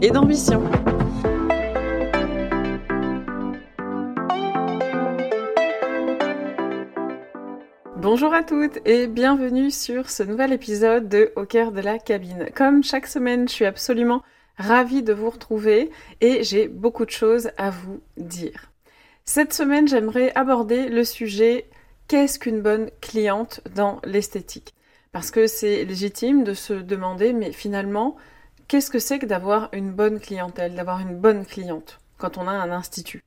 et d'ambition. Bonjour à toutes et bienvenue sur ce nouvel épisode de Au cœur de la cabine. Comme chaque semaine, je suis absolument ravie de vous retrouver et j'ai beaucoup de choses à vous dire. Cette semaine, j'aimerais aborder le sujet qu'est-ce qu'une bonne cliente dans l'esthétique? Parce que c'est légitime de se demander, mais finalement, qu'est-ce que c'est que d'avoir une bonne clientèle, d'avoir une bonne cliente quand on a un institut?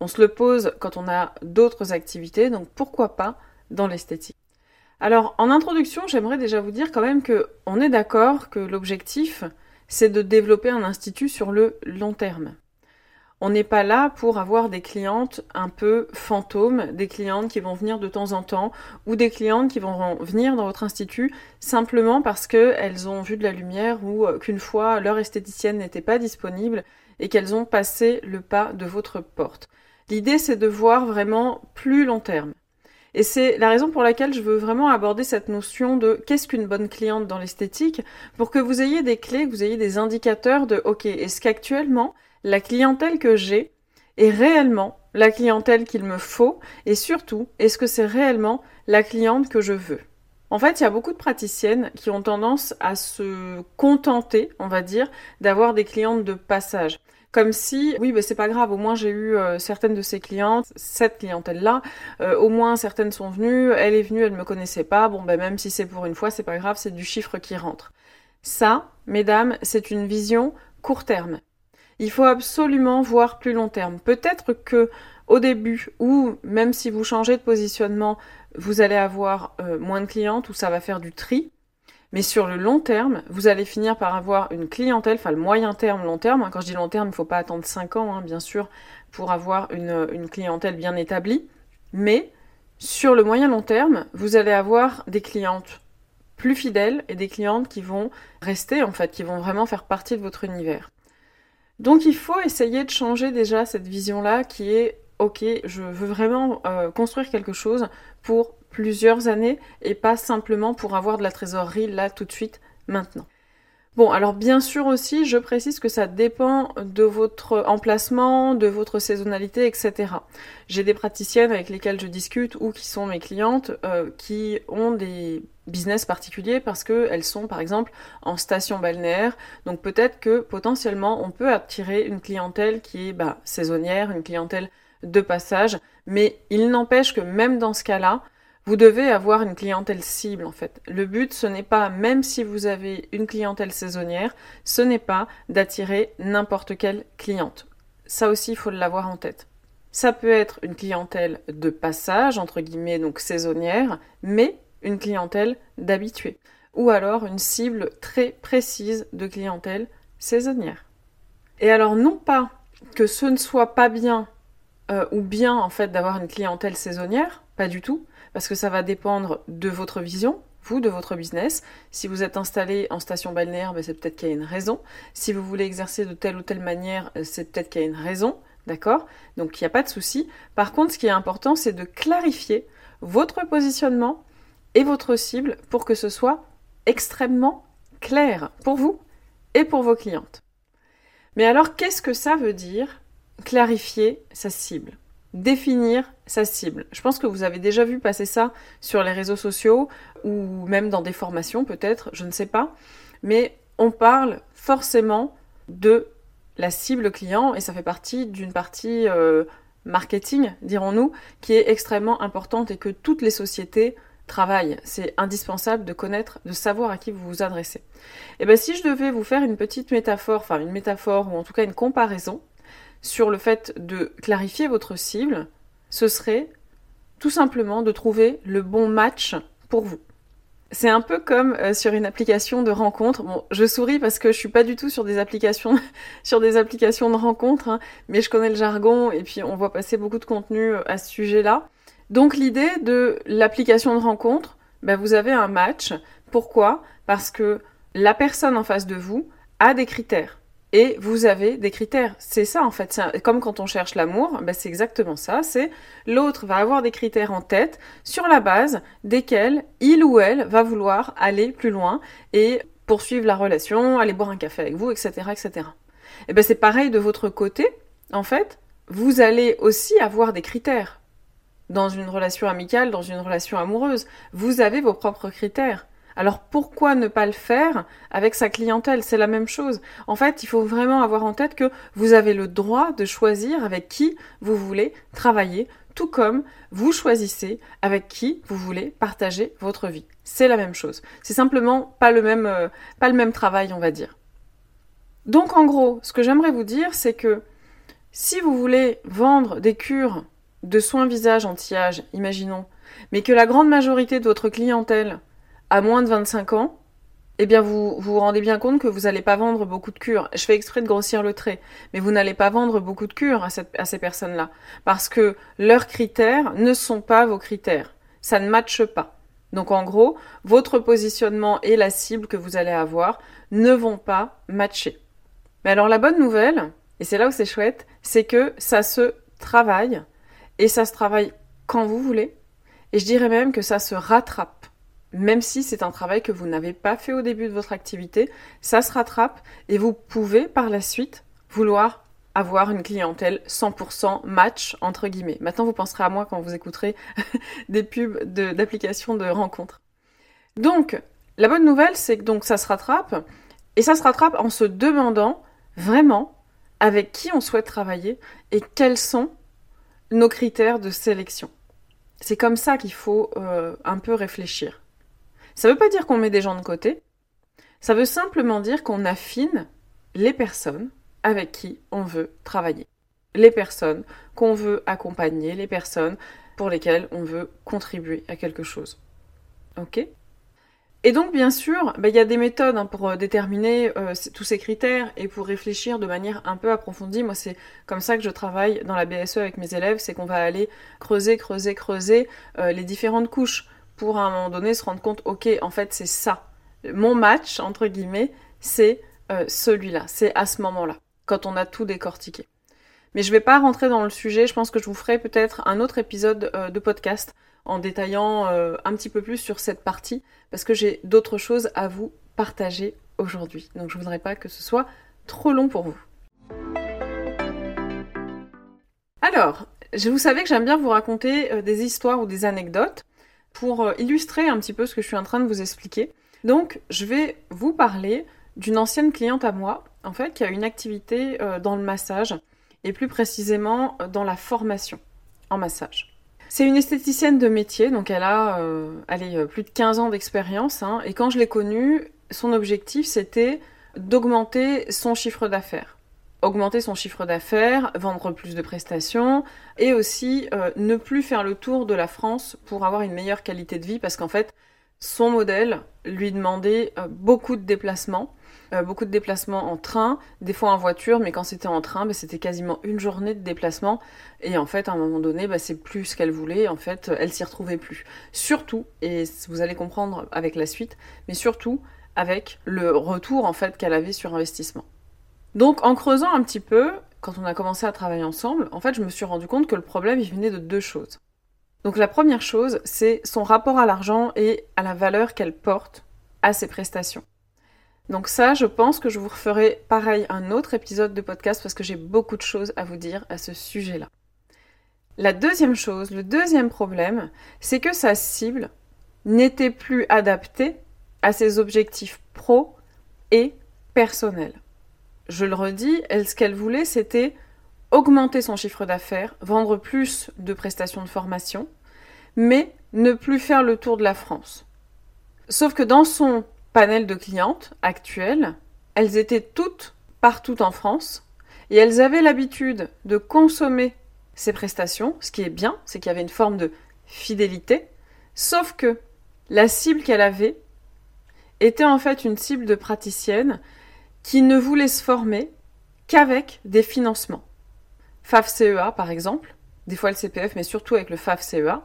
On se le pose quand on a d'autres activités, donc pourquoi pas dans l'esthétique? Alors, en introduction, j'aimerais déjà vous dire quand même que on est d'accord que l'objectif, c'est de développer un institut sur le long terme. On n'est pas là pour avoir des clientes un peu fantômes, des clientes qui vont venir de temps en temps, ou des clientes qui vont venir dans votre institut simplement parce qu'elles ont vu de la lumière ou euh, qu'une fois leur esthéticienne n'était pas disponible et qu'elles ont passé le pas de votre porte. L'idée c'est de voir vraiment plus long terme. Et c'est la raison pour laquelle je veux vraiment aborder cette notion de qu'est-ce qu'une bonne cliente dans l'esthétique, pour que vous ayez des clés, que vous ayez des indicateurs de OK, est-ce qu'actuellement la clientèle que j'ai est réellement la clientèle qu'il me faut et surtout, est-ce que c'est réellement la cliente que je veux? En fait, il y a beaucoup de praticiennes qui ont tendance à se contenter, on va dire, d'avoir des clientes de passage. Comme si, oui, bah, c'est pas grave, au moins j'ai eu euh, certaines de ces clientes, cette clientèle-là, euh, au moins certaines sont venues, elle est venue, elle me connaissait pas, bon, ben même si c'est pour une fois, c'est pas grave, c'est du chiffre qui rentre. Ça, mesdames, c'est une vision court terme. Il faut absolument voir plus long terme. Peut-être que au début, ou même si vous changez de positionnement, vous allez avoir euh, moins de clientes ou ça va faire du tri. Mais sur le long terme, vous allez finir par avoir une clientèle, enfin le moyen terme, long terme. Quand je dis long terme, il ne faut pas attendre 5 ans, hein, bien sûr, pour avoir une, une clientèle bien établie. Mais sur le moyen long terme, vous allez avoir des clientes plus fidèles et des clientes qui vont rester, en fait, qui vont vraiment faire partie de votre univers. Donc il faut essayer de changer déjà cette vision-là qui est ok, je veux vraiment euh, construire quelque chose pour plusieurs années et pas simplement pour avoir de la trésorerie là tout de suite maintenant. Bon, alors bien sûr aussi, je précise que ça dépend de votre emplacement, de votre saisonnalité, etc. J'ai des praticiennes avec lesquelles je discute ou qui sont mes clientes euh, qui ont des business particuliers parce qu'elles sont par exemple en station balnéaire. Donc peut-être que potentiellement on peut attirer une clientèle qui est bah, saisonnière, une clientèle de passage, mais il n'empêche que même dans ce cas-là, vous devez avoir une clientèle cible en fait. Le but, ce n'est pas, même si vous avez une clientèle saisonnière, ce n'est pas d'attirer n'importe quelle cliente. Ça aussi, il faut l'avoir en tête. Ça peut être une clientèle de passage, entre guillemets, donc saisonnière, mais une clientèle d'habitués. Ou alors une cible très précise de clientèle saisonnière. Et alors, non pas que ce ne soit pas bien euh, ou bien en fait d'avoir une clientèle saisonnière, pas du tout, parce que ça va dépendre de votre vision, vous, de votre business. Si vous êtes installé en station balnéaire, ben, c'est peut-être qu'il y a une raison. Si vous voulez exercer de telle ou telle manière, euh, c'est peut-être qu'il y a une raison. D'accord? Donc il n'y a pas de souci. Par contre, ce qui est important, c'est de clarifier votre positionnement et votre cible pour que ce soit extrêmement clair pour vous et pour vos clientes. Mais alors, qu'est-ce que ça veut dire clarifier sa cible définir sa cible? Je pense que vous avez déjà vu passer ça sur les réseaux sociaux ou même dans des formations peut-être, je ne sais pas. Mais on parle forcément de la cible client et ça fait partie d'une partie euh, marketing, dirons-nous, qui est extrêmement importante et que toutes les sociétés travaillent. C'est indispensable de connaître, de savoir à qui vous vous adressez. Et eh bien si je devais vous faire une petite métaphore, enfin une métaphore ou en tout cas une comparaison, sur le fait de clarifier votre cible, ce serait tout simplement de trouver le bon match pour vous. C'est un peu comme euh, sur une application de rencontre. Bon, je souris parce que je suis pas du tout sur des applications sur des applications de rencontre, hein, mais je connais le jargon et puis on voit passer beaucoup de contenu euh, à ce sujet-là. Donc l'idée de l'application de rencontre, ben, vous avez un match. Pourquoi? Parce que la personne en face de vous a des critères. Et vous avez des critères. C'est ça en fait. comme quand on cherche l'amour, ben c'est exactement ça. C'est l'autre va avoir des critères en tête sur la base desquels il ou elle va vouloir aller plus loin et poursuivre la relation, aller boire un café avec vous, etc., etc. Et ben c'est pareil de votre côté. En fait, vous allez aussi avoir des critères dans une relation amicale, dans une relation amoureuse. Vous avez vos propres critères. Alors pourquoi ne pas le faire avec sa clientèle? C'est la même chose. En fait, il faut vraiment avoir en tête que vous avez le droit de choisir avec qui vous voulez travailler, tout comme vous choisissez avec qui vous voulez partager votre vie. C'est la même chose. C'est simplement pas le même, euh, pas le même travail, on va dire. Donc en gros, ce que j'aimerais vous dire, c'est que si vous voulez vendre des cures de soins visage anti-âge, imaginons, mais que la grande majorité de votre clientèle à moins de 25 ans, eh bien vous vous, rendez bien compte que vous n'allez pas vendre beaucoup de cures. Je fais exprès de grossir le trait, mais vous n'allez pas vendre beaucoup de cures à ces personnes-là, parce que leurs critères ne sont pas vos critères. Ça ne matche pas. Donc en gros, votre positionnement et la cible que vous allez avoir ne vont pas matcher. Mais alors la bonne nouvelle, et c'est là où c'est chouette, c'est que ça se travaille, et ça se travaille quand vous voulez, et je dirais même que ça se rattrape même si c'est un travail que vous n'avez pas fait au début de votre activité, ça se rattrape et vous pouvez par la suite vouloir avoir une clientèle 100% match entre guillemets. Maintenant, vous penserez à moi quand vous écouterez des pubs d'applications de, rencontres. Donc, la bonne nouvelle, c'est que donc ça se rattrape et ça se rattrape en se demandant vraiment avec qui on souhaite travailler et quels sont nos critères de sélection. C'est comme ça qu'il faut euh, un peu réfléchir. Ça ne veut pas dire qu'on met des gens de côté, ça veut simplement dire qu'on affine les personnes avec qui on veut travailler, les personnes qu'on veut accompagner, les personnes pour lesquelles on veut contribuer à quelque chose. Ok? Et donc, bien sûr, bah, il y a des méthodes hein, pour euh, déterminer euh, tous ces critères et pour réfléchir de manière un peu approfondie. Moi, c'est comme ça que je travaille dans la BSE avec mes élèves, c'est qu'on va aller creuser, creuser, creuser euh, les différentes couches pour à un moment donné se rendre compte, ok, en fait c'est ça. Mon match, entre guillemets, c'est celui-là, c'est à ce moment-là, quand on a tout décortiqué. Mais je vais pas rentrer dans le sujet, je pense que je vous ferai peut-être un autre épisode euh, de podcast en détaillant euh, un petit peu plus sur cette partie, parce que j'ai d'autres choses à vous partager aujourd'hui. Donc je voudrais pas que ce soit trop long pour vous. Alors, je vous savais que j'aime bien vous raconter des histoires ou des anecdotes pour euh, illustrer un petit peu ce que je suis en train de vous expliquer. Donc, je vais vous parler d'une ancienne cliente à moi, en fait, qui a une activité euh, dans le massage, et plus précisément euh, dans la formation en massage. C'est une esthéticienne de métier, donc elle a plus de 15 ans d'expérience, hein, et quand je l'ai connue, son objectif c'était d'augmenter son chiffre d'affaires augmenter son chiffre d'affaires, vendre plus de prestations et aussi euh, ne plus faire le tour de la France pour avoir une meilleure qualité de vie parce qu'en fait son modèle lui demandait euh, beaucoup de déplacements, euh, beaucoup de déplacements en train, des fois en voiture, mais quand c'était en train, bah, c'était quasiment une journée de déplacement et en fait à un moment donné, bah, c'est plus ce qu'elle voulait, en fait elle s'y retrouvait plus. Surtout, et vous allez comprendre avec la suite, mais surtout avec le retour en fait qu'elle avait sur investissement. Donc en creusant un petit peu, quand on a commencé à travailler ensemble, en fait je me suis rendu compte que le problème il venait de deux choses. Donc la première chose, c'est son rapport à l'argent et à la valeur qu'elle porte à ses prestations. Donc ça, je pense que je vous referai pareil un autre épisode de podcast parce que j'ai beaucoup de choses à vous dire à ce sujet-là. La deuxième chose, le deuxième problème, c'est que sa cible n'était plus adaptée à ses objectifs pro et personnels je le redis, ce qu'elle voulait, c'était augmenter son chiffre d'affaires, vendre plus de prestations de formation, mais ne plus faire le tour de la France. Sauf que dans son panel de clientes actuelles, elles étaient toutes partout en France, et elles avaient l'habitude de consommer ces prestations, ce qui est bien, c'est qu'il y avait une forme de fidélité, sauf que la cible qu'elle avait était en fait une cible de praticienne qui ne voulait se former qu'avec des financements. FAF-CEA par exemple, des fois le CPF, mais surtout avec le FAF-CEA.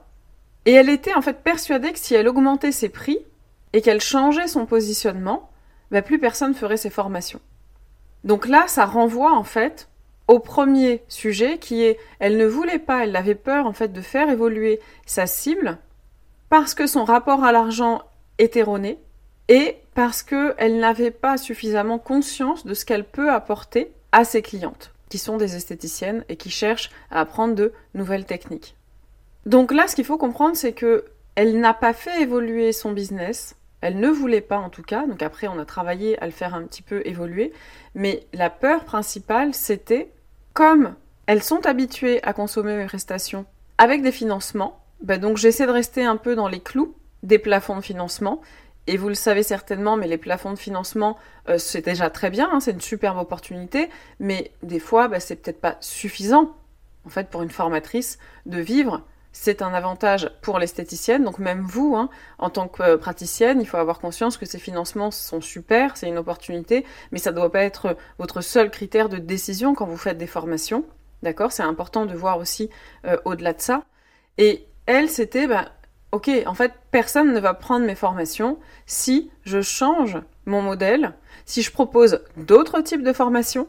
Et elle était en fait persuadée que si elle augmentait ses prix et qu'elle changeait son positionnement, bah, plus personne ferait ses formations. Donc là, ça renvoie en fait au premier sujet qui est elle ne voulait pas, elle avait peur en fait de faire évoluer sa cible parce que son rapport à l'argent est erroné et parce qu'elle n'avait pas suffisamment conscience de ce qu'elle peut apporter à ses clientes, qui sont des esthéticiennes et qui cherchent à apprendre de nouvelles techniques. Donc là, ce qu'il faut comprendre, c'est que elle n'a pas fait évoluer son business, elle ne voulait pas en tout cas, donc après on a travaillé à le faire un petit peu évoluer, mais la peur principale, c'était comme elles sont habituées à consommer mes prestations avec des financements, ben donc j'essaie de rester un peu dans les clous des plafonds de financement. Et vous le savez certainement, mais les plafonds de financement, euh, c'est déjà très bien, hein, c'est une superbe opportunité, mais des fois, bah, c'est peut-être pas suffisant, en fait, pour une formatrice de vivre. C'est un avantage pour l'esthéticienne, donc même vous, hein, en tant que euh, praticienne, il faut avoir conscience que ces financements sont super, c'est une opportunité, mais ça ne doit pas être votre seul critère de décision quand vous faites des formations. D'accord? C'est important de voir aussi euh, au-delà de ça. Et elle, c'était, bah, ok, en fait, personne ne va prendre mes formations si je change mon modèle, si je propose d'autres types de formations,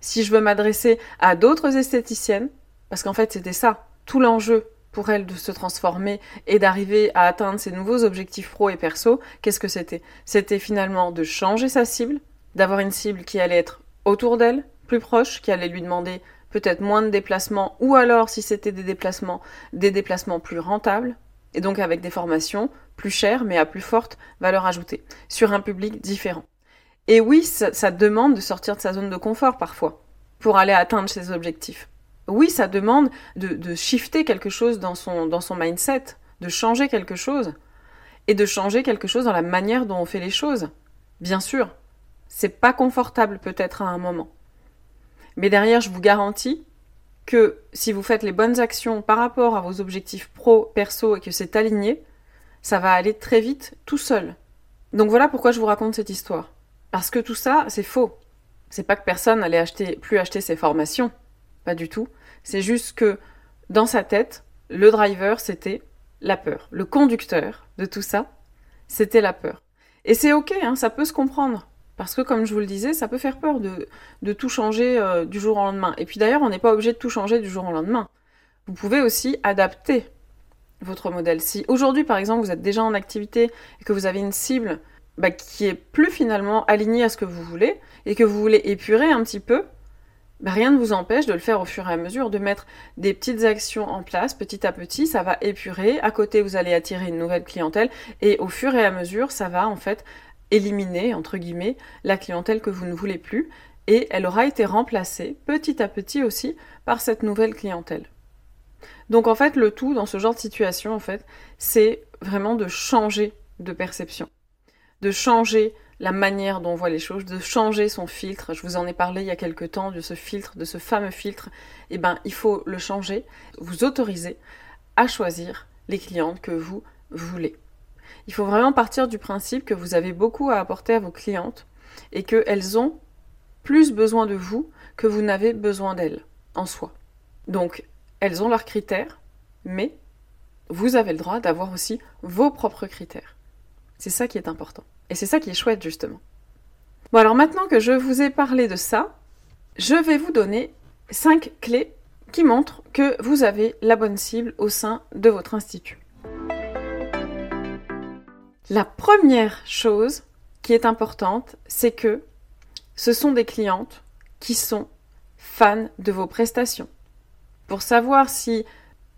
si je veux m'adresser à d'autres esthéticiennes, parce qu'en fait, c'était ça, tout l'enjeu pour elle de se transformer et d'arriver à atteindre ses nouveaux objectifs pro et perso, qu'est-ce que c'était? C'était finalement de changer sa cible, d'avoir une cible qui allait être autour d'elle, plus proche, qui allait lui demander peut-être moins de déplacements, ou alors si c'était des déplacements, des déplacements plus rentables, et donc avec des formations plus chères mais à plus forte valeur ajoutée, sur un public différent. Et oui, ça, demande de sortir de sa zone de confort parfois, pour aller atteindre ses objectifs. Oui, ça demande de, shifter quelque chose dans son, dans son mindset, de changer quelque chose, et de changer quelque chose dans la manière dont on fait les choses. Bien sûr, c'est pas confortable peut-être à un moment. Mais derrière, je vous garantis que si vous faites les bonnes actions par rapport à vos objectifs pro, perso et que c'est aligné, ça va aller très vite tout seul. Donc voilà pourquoi je vous raconte cette histoire. Parce que tout ça, c'est faux. C'est pas que personne n'allait acheter, plus acheter ses formations. Pas du tout. C'est juste que dans sa tête, le driver, c'était la peur. Le conducteur de tout ça, c'était la peur. Et c'est ok, hein, ça peut se comprendre. Parce que, comme je vous le disais, ça peut faire peur de, tout changer euh, du jour au lendemain. Et puis d'ailleurs, on n'est pas obligé de tout changer du jour au lendemain. Vous pouvez aussi adapter votre modèle. Si aujourd'hui, par exemple, vous êtes déjà en activité et que vous avez une cible bah, qui est plus finalement alignée à ce que vous voulez et que vous voulez épurer un petit peu, bah, rien ne vous empêche de le faire au fur et à mesure, de mettre des petites actions en place petit à petit, ça va épurer. À côté, vous allez attirer une nouvelle clientèle et au fur et à mesure, ça va en fait éliminer, entre guillemets, la clientèle que vous ne voulez plus, et elle aura été remplacée petit à petit aussi par cette nouvelle clientèle. Donc en fait, le tout dans ce genre de situation, en fait, c'est vraiment de changer de perception, de changer la manière dont on voit les choses, de changer son filtre. Je vous en ai parlé il y a quelque temps de ce filtre, de ce fameux filtre. Eh ben, il faut le changer, vous autoriser à choisir les clientes que vous voulez. Il faut vraiment partir du principe que vous avez beaucoup à apporter à vos clientes et qu'elles ont plus besoin de vous que vous n'avez besoin d'elles en soi. Donc, elles ont leurs critères, mais vous avez le droit d'avoir aussi vos propres critères. C'est ça qui est important. Et c'est ça qui est chouette, justement. Bon, alors maintenant que je vous ai parlé de ça, je vais vous donner 5 clés qui montrent que vous avez la bonne cible au sein de votre institut. La première chose qui est importante, c'est que ce sont des clientes qui sont fans de vos prestations. Pour savoir si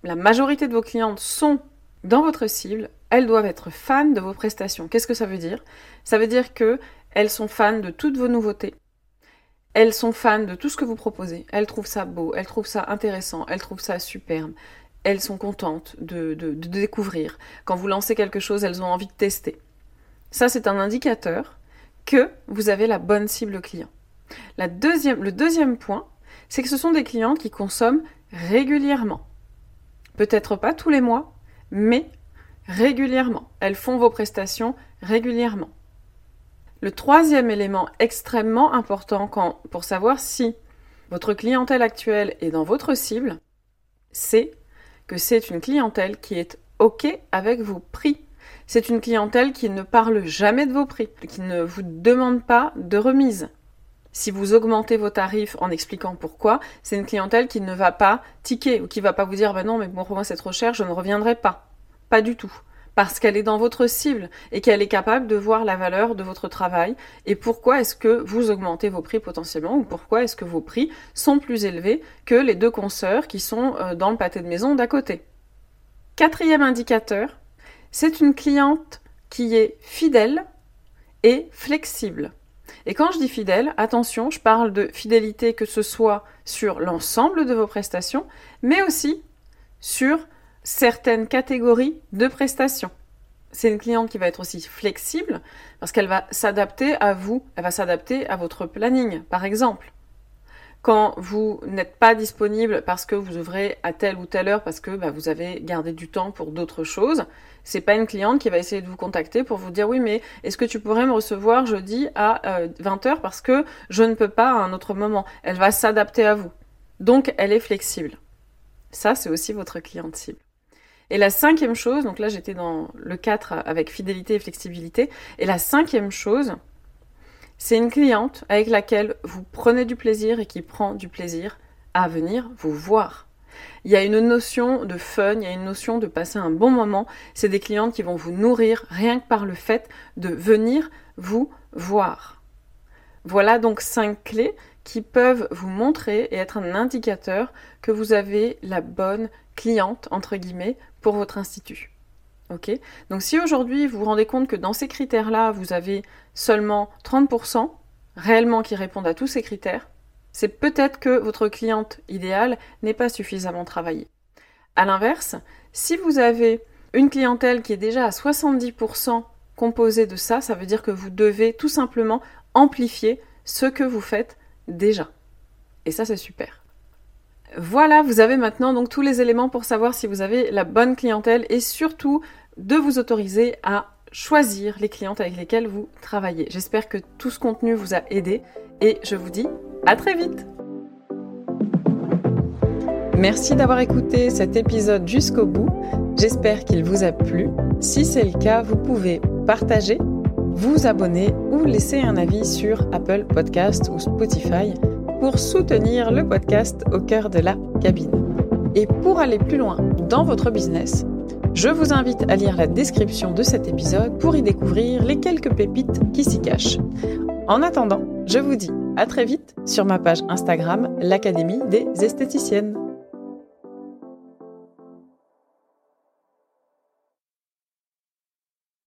la majorité de vos clientes sont dans votre cible, elles doivent être fans de vos prestations. Qu'est-ce que ça veut dire? Ça veut dire que elles sont fans de toutes vos nouveautés. Elles sont fans de tout ce que vous proposez. Elles trouvent ça beau, elles trouvent ça intéressant, elles trouvent ça superbe elles sont contentes de, découvrir. Quand vous lancez quelque chose, elles ont envie de tester. Ça, c'est un indicateur que vous avez la bonne cible client. Le deuxième point, c'est que ce sont des clients qui consomment régulièrement. Peut-être pas tous les mois, mais régulièrement. Elles font vos prestations régulièrement. Le troisième élément extrêmement important pour savoir si votre clientèle actuelle est dans votre cible, c'est que c'est une clientèle qui est OK avec vos prix. C'est une clientèle qui ne parle jamais de vos prix, qui ne vous demande pas de remise. Si vous augmentez vos tarifs en expliquant pourquoi, c'est une clientèle qui ne va pas tiquer ou qui va pas vous dire bah non mais bon pour moi c'est trop cher, je ne reviendrai pas. Pas du tout. Parce qu'elle est dans votre cible et qu'elle est capable de voir la valeur de votre travail et pourquoi est-ce que vous augmentez vos prix potentiellement ou pourquoi est-ce que vos prix sont plus élevés que les deux consoeurs qui sont euh, dans le pâté de maison d'à côté. Quatrième indicateur, c'est une cliente qui est fidèle et flexible. Et quand je dis fidèle, attention, je parle de fidélité que ce soit sur l'ensemble de vos prestations, mais aussi sur certaines catégories de prestations. C'est une cliente qui va être aussi flexible parce qu'elle va s'adapter à vous, elle va s'adapter à votre planning, par exemple. Quand vous n'êtes pas disponible parce que vous ouvrez à telle ou telle heure parce que bah, vous avez gardé du temps pour d'autres choses, c'est pas une cliente qui va essayer de vous contacter pour vous dire oui mais est-ce que tu pourrais me recevoir jeudi à 20h euh, parce que je ne peux pas à un autre moment? Elle va s'adapter à vous. Donc elle est flexible. Ça c'est aussi votre cliente cible. Et la cinquième chose, donc là j'étais dans le 4 avec fidélité et flexibilité, et la cinquième chose, c'est une cliente avec laquelle vous prenez du plaisir et qui prend du plaisir à venir vous voir. Il y a une notion de fun, il y a une notion de passer un bon moment. C'est des clientes qui vont vous nourrir rien que par le fait de venir vous voir. Voilà donc cinq clés qui peuvent vous montrer et être un indicateur que vous avez la bonne cliente, entre guillemets, pour votre institut. Donc si aujourd'hui vous vous rendez compte que dans ces critères-là, vous avez seulement 30% réellement qui répondent à tous ces critères, c'est peut-être que votre cliente idéale n'est pas suffisamment travaillée. A l'inverse, si vous avez une clientèle qui est déjà à 70% composée de ça, ça veut dire que vous devez tout simplement amplifier ce que vous faites déjà. Et ça, c'est super. Voilà, vous avez maintenant donc tous les éléments pour savoir si vous avez la bonne clientèle et surtout de vous autoriser à choisir les clientes avec lesquelles vous travaillez. J'espère que tout ce contenu vous a aidé et je vous dis à très vite. Merci d'avoir écouté cet épisode jusqu'au bout. J'espère qu'il vous a plu. Si c'est le cas, vous pouvez partager, vous abonner ou laisser un avis sur Apple Podcast ou Spotify pour soutenir le podcast au cœur de la cabine. Et pour aller plus loin dans votre business, je vous invite à lire la description de cet épisode pour y découvrir les quelques pépites qui s'y cachent. En attendant, je vous dis à très vite sur ma page Instagram, l'Académie des esthéticiennes.